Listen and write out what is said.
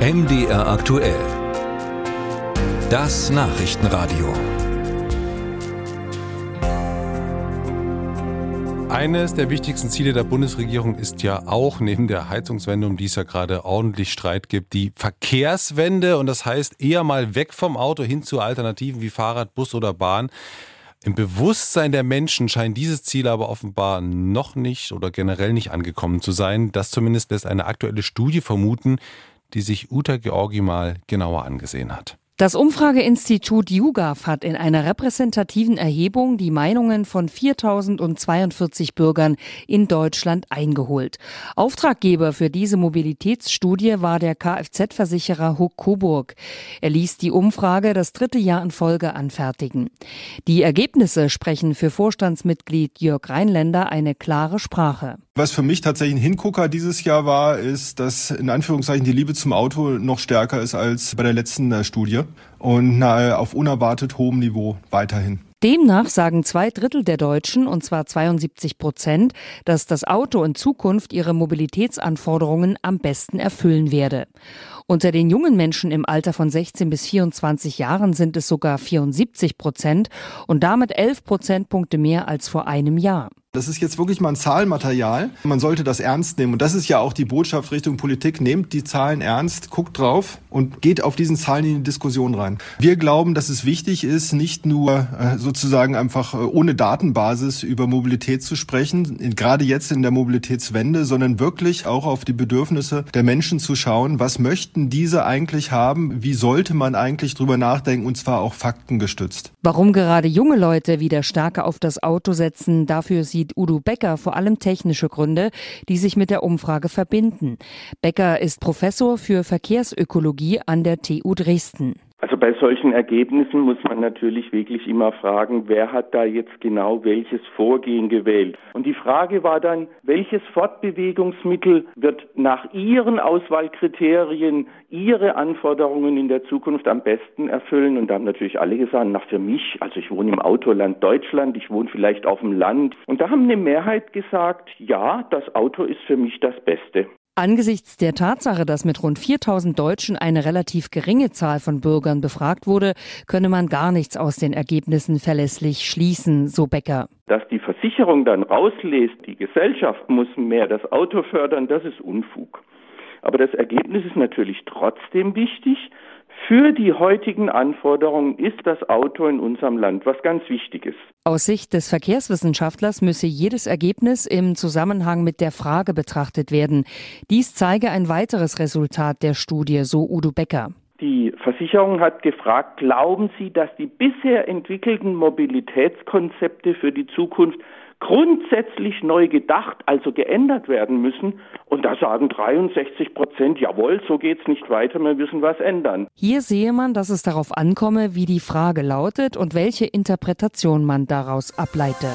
MDR aktuell. Das Nachrichtenradio. Eines der wichtigsten Ziele der Bundesregierung ist ja auch neben der Heizungswende, um die es ja gerade ordentlich Streit gibt, die Verkehrswende. Und das heißt eher mal weg vom Auto hin zu Alternativen wie Fahrrad, Bus oder Bahn. Im Bewusstsein der Menschen scheint dieses Ziel aber offenbar noch nicht oder generell nicht angekommen zu sein. Das zumindest lässt eine aktuelle Studie vermuten, die sich Uta Georgi mal genauer angesehen hat. Das Umfrageinstitut YouGov hat in einer repräsentativen Erhebung die Meinungen von 4042 Bürgern in Deutschland eingeholt. Auftraggeber für diese Mobilitätsstudie war der Kfz-Versicherer Huck Coburg. Er ließ die Umfrage das dritte Jahr in Folge anfertigen. Die Ergebnisse sprechen für Vorstandsmitglied Jörg Rheinländer eine klare Sprache. Was für mich tatsächlich ein Hingucker dieses Jahr war, ist, dass in Anführungszeichen die Liebe zum Auto noch stärker ist als bei der letzten äh, Studie und auf unerwartet hohem Niveau weiterhin. Demnach sagen zwei Drittel der Deutschen, und zwar 72 Prozent, dass das Auto in Zukunft ihre Mobilitätsanforderungen am besten erfüllen werde. Unter den jungen Menschen im Alter von 16 bis 24 Jahren sind es sogar 74 Prozent und damit 11 Prozentpunkte mehr als vor einem Jahr. Das ist jetzt wirklich mal ein Zahlenmaterial. Man sollte das ernst nehmen. Und das ist ja auch die Botschaft Richtung Politik. Nehmt die Zahlen ernst, guckt drauf und geht auf diesen Zahlen in die Diskussion rein. Wir glauben, dass es wichtig ist, nicht nur äh, sozusagen einfach äh, ohne Datenbasis über Mobilität zu sprechen, gerade jetzt in der Mobilitätswende, sondern wirklich auch auf die Bedürfnisse der Menschen zu schauen. Was möchten diese eigentlich haben? Wie sollte man eigentlich drüber nachdenken? Und zwar auch faktengestützt. Warum gerade junge Leute wieder stärker auf das Auto setzen, dafür sie sieht Udo Becker vor allem technische Gründe, die sich mit der Umfrage verbinden. Becker ist Professor für Verkehrsökologie an der TU Dresden. Also bei solchen Ergebnissen muss man natürlich wirklich immer fragen, wer hat da jetzt genau welches Vorgehen gewählt. Und die Frage war dann, welches Fortbewegungsmittel wird nach Ihren Auswahlkriterien Ihre Anforderungen in der Zukunft am besten erfüllen? Und da haben natürlich alle gesagt, nach für mich, also ich wohne im Autoland Deutschland, ich wohne vielleicht auf dem Land. Und da haben eine Mehrheit gesagt, ja, das Auto ist für mich das Beste. Angesichts der Tatsache, dass mit rund 4000 Deutschen eine relativ geringe Zahl von Bürgern befragt wurde, könne man gar nichts aus den Ergebnissen verlässlich schließen, so Becker. Dass die Versicherung dann rauslässt, die Gesellschaft muss mehr das Auto fördern, das ist Unfug. Aber das Ergebnis ist natürlich trotzdem wichtig. Für die heutigen Anforderungen ist das Auto in unserem Land was ganz Wichtiges. Aus Sicht des Verkehrswissenschaftlers müsse jedes Ergebnis im Zusammenhang mit der Frage betrachtet werden. Dies zeige ein weiteres Resultat der Studie, so Udo Becker. Die Versicherung hat gefragt, glauben Sie, dass die bisher entwickelten Mobilitätskonzepte für die Zukunft grundsätzlich neu gedacht, also geändert werden müssen. Und da sagen 63 Prozent, jawohl, so geht's nicht weiter, wir müssen was ändern. Hier sehe man, dass es darauf ankomme, wie die Frage lautet und welche Interpretation man daraus ableite.